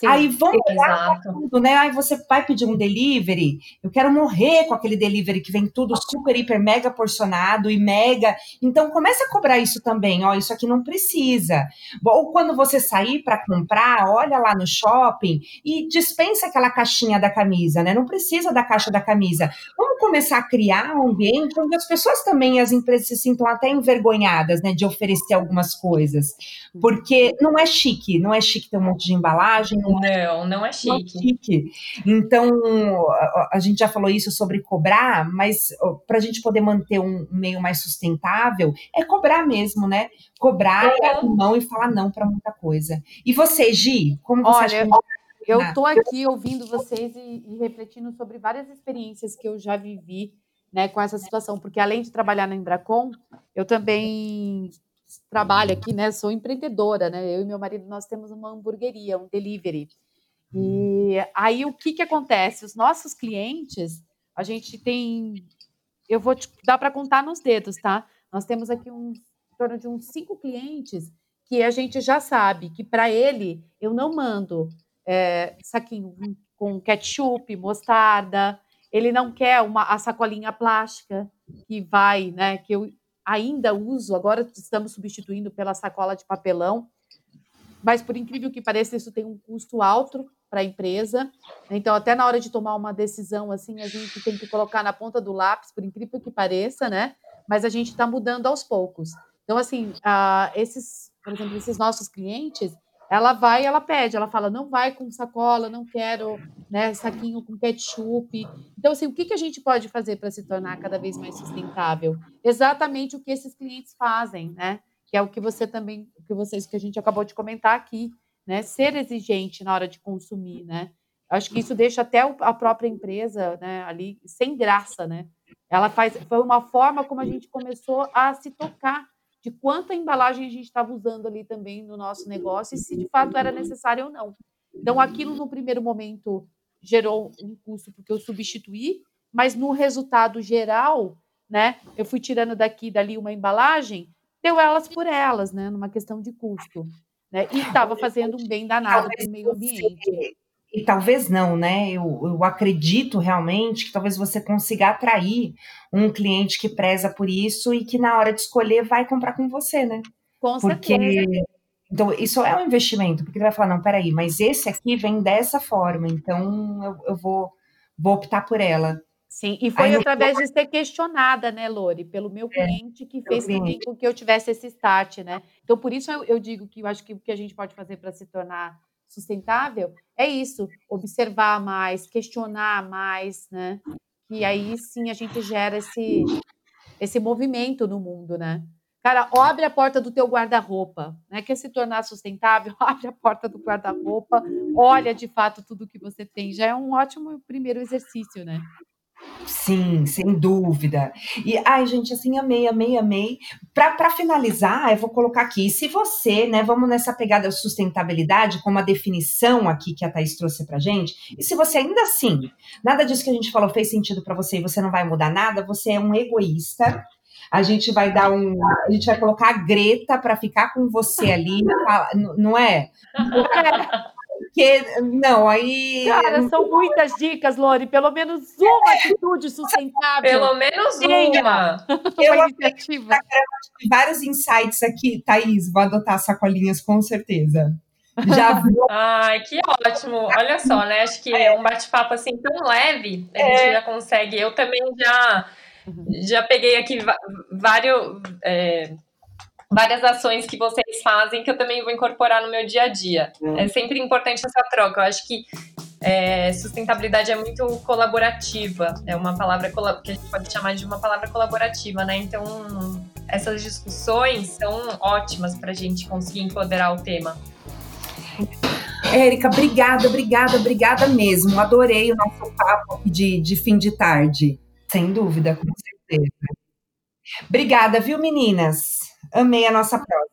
Sim, aí vamos olhar tudo, né? Aí você vai pedir um delivery, eu quero morrer com aquele delivery que vem tudo super, hiper, mega porcionado e mega. Então começa a cobrar isso também, ó, isso aqui não precisa. Ou quando você sair para comprar, olha lá no shopping e dispensa aquela caixinha da camisa, né? Não precisa da caixa da camisa. Vamos começar a criar um ambiente onde as pessoas também, as empresas se sintam até envergonhadas, né, de oferecer algumas coisas. Porque não é chique, não é chique ter um monte de embalagem embalagem não é, não, não é chique. Não é chique. Então, a, a, gente já falou isso sobre cobrar, mas para a gente poder manter um meio mais sustentável, é cobrar mesmo, né? Cobrar, uhum. mão e falar não para muita coisa. E você, Gi, como você Olha, acha que... Eu estou aqui ouvindo vocês e, e, refletindo sobre várias experiências que eu já vivi né, com essa situação, porque além de trabalhar na Embracon, eu também trabalho aqui, né? Sou empreendedora, né? Eu e meu marido nós temos uma hamburgueria, um delivery. E aí o que que acontece? Os nossos clientes, a gente tem, eu vou te dar para contar nos dedos, tá? Nós temos aqui um em torno de uns cinco clientes que a gente já sabe que para ele eu não mando é, saquinho com ketchup, mostarda, ele não quer uma a sacolinha plástica que vai, né? Que eu ainda uso, agora estamos substituindo pela sacola de papelão, mas por incrível que pareça, isso tem um custo alto para a empresa. Então, até na hora de tomar uma decisão, assim, a gente tem que colocar na ponta do lápis, por incrível que pareça, né? Mas a gente está mudando aos poucos. Então, assim, uh, esses, por exemplo, esses nossos clientes, ela vai ela pede, ela fala, não vai com sacola, não quero né, saquinho com ketchup. Então, assim, o que, que a gente pode fazer para se tornar cada vez mais sustentável? Exatamente o que esses clientes fazem, né? Que é o que você também, o que vocês que a gente acabou de comentar aqui, né? Ser exigente na hora de consumir, né? Acho que isso deixa até a própria empresa, né, ali sem graça, né? Ela faz, foi uma forma como a gente começou a se tocar de quanta embalagem a gente estava usando ali também no nosso negócio e se de fato era necessário ou não. Então, aquilo no primeiro momento gerou um custo porque eu substituí, mas no resultado geral, né, eu fui tirando daqui e dali uma embalagem, deu elas por elas, né, numa questão de custo. Né, e estava fazendo um bem danado para o meio ambiente e talvez não, né? Eu, eu acredito realmente que talvez você consiga atrair um cliente que preza por isso e que na hora de escolher vai comprar com você, né? Com porque, certeza. Então, isso é um investimento, porque ele vai falar, não, peraí, mas esse aqui vem dessa forma, então eu, eu vou, vou optar por ela. Sim, e foi Aí, através de ser questionada, né, Lori, pelo meu é, cliente é, que fez com que eu tivesse esse start, né? Então, por isso eu, eu digo que eu acho que o que a gente pode fazer para se tornar sustentável é isso, observar mais, questionar mais, né? E aí sim a gente gera esse, esse movimento no mundo, né? Cara, abre a porta do teu guarda-roupa, né? Quer se tornar sustentável? Abre a porta do guarda-roupa, olha de fato tudo que você tem. Já é um ótimo primeiro exercício, né? Sim, sem dúvida. E, ai, gente, assim, amei, amei, amei. Para finalizar, eu vou colocar aqui, se você, né, vamos nessa pegada sustentabilidade, como a definição aqui que a Thaís trouxe pra gente, e se você ainda assim, nada disso que a gente falou fez sentido para você e você não vai mudar nada, você é um egoísta, a gente vai dar um. A gente vai colocar a Greta para ficar com você ali, não é? Porque, não, aí. Cara, são muitas dicas, Lori. Pelo menos uma atitude sustentável. Pelo menos uma. Eu uma iniciativa. Vários insights aqui, Thaís. Vou adotar sacolinhas com certeza. Já vou. Ai, que ótimo. Olha só, né? Acho que é um bate-papo assim tão leve, a gente é. já consegue. Eu também já, já peguei aqui vários. É, várias ações que vocês fazem que eu também vou incorporar no meu dia a dia. Hum. É sempre importante essa troca. Eu acho que é, sustentabilidade é muito colaborativa. É uma palavra que a gente pode chamar de uma palavra colaborativa, né? Então, essas discussões são ótimas para a gente conseguir empoderar o tema. Érica, obrigada, obrigada, obrigada mesmo. Adorei o nosso papo de, de fim de tarde. Sem dúvida, com certeza. Obrigada, viu, meninas? Amei a nossa prova.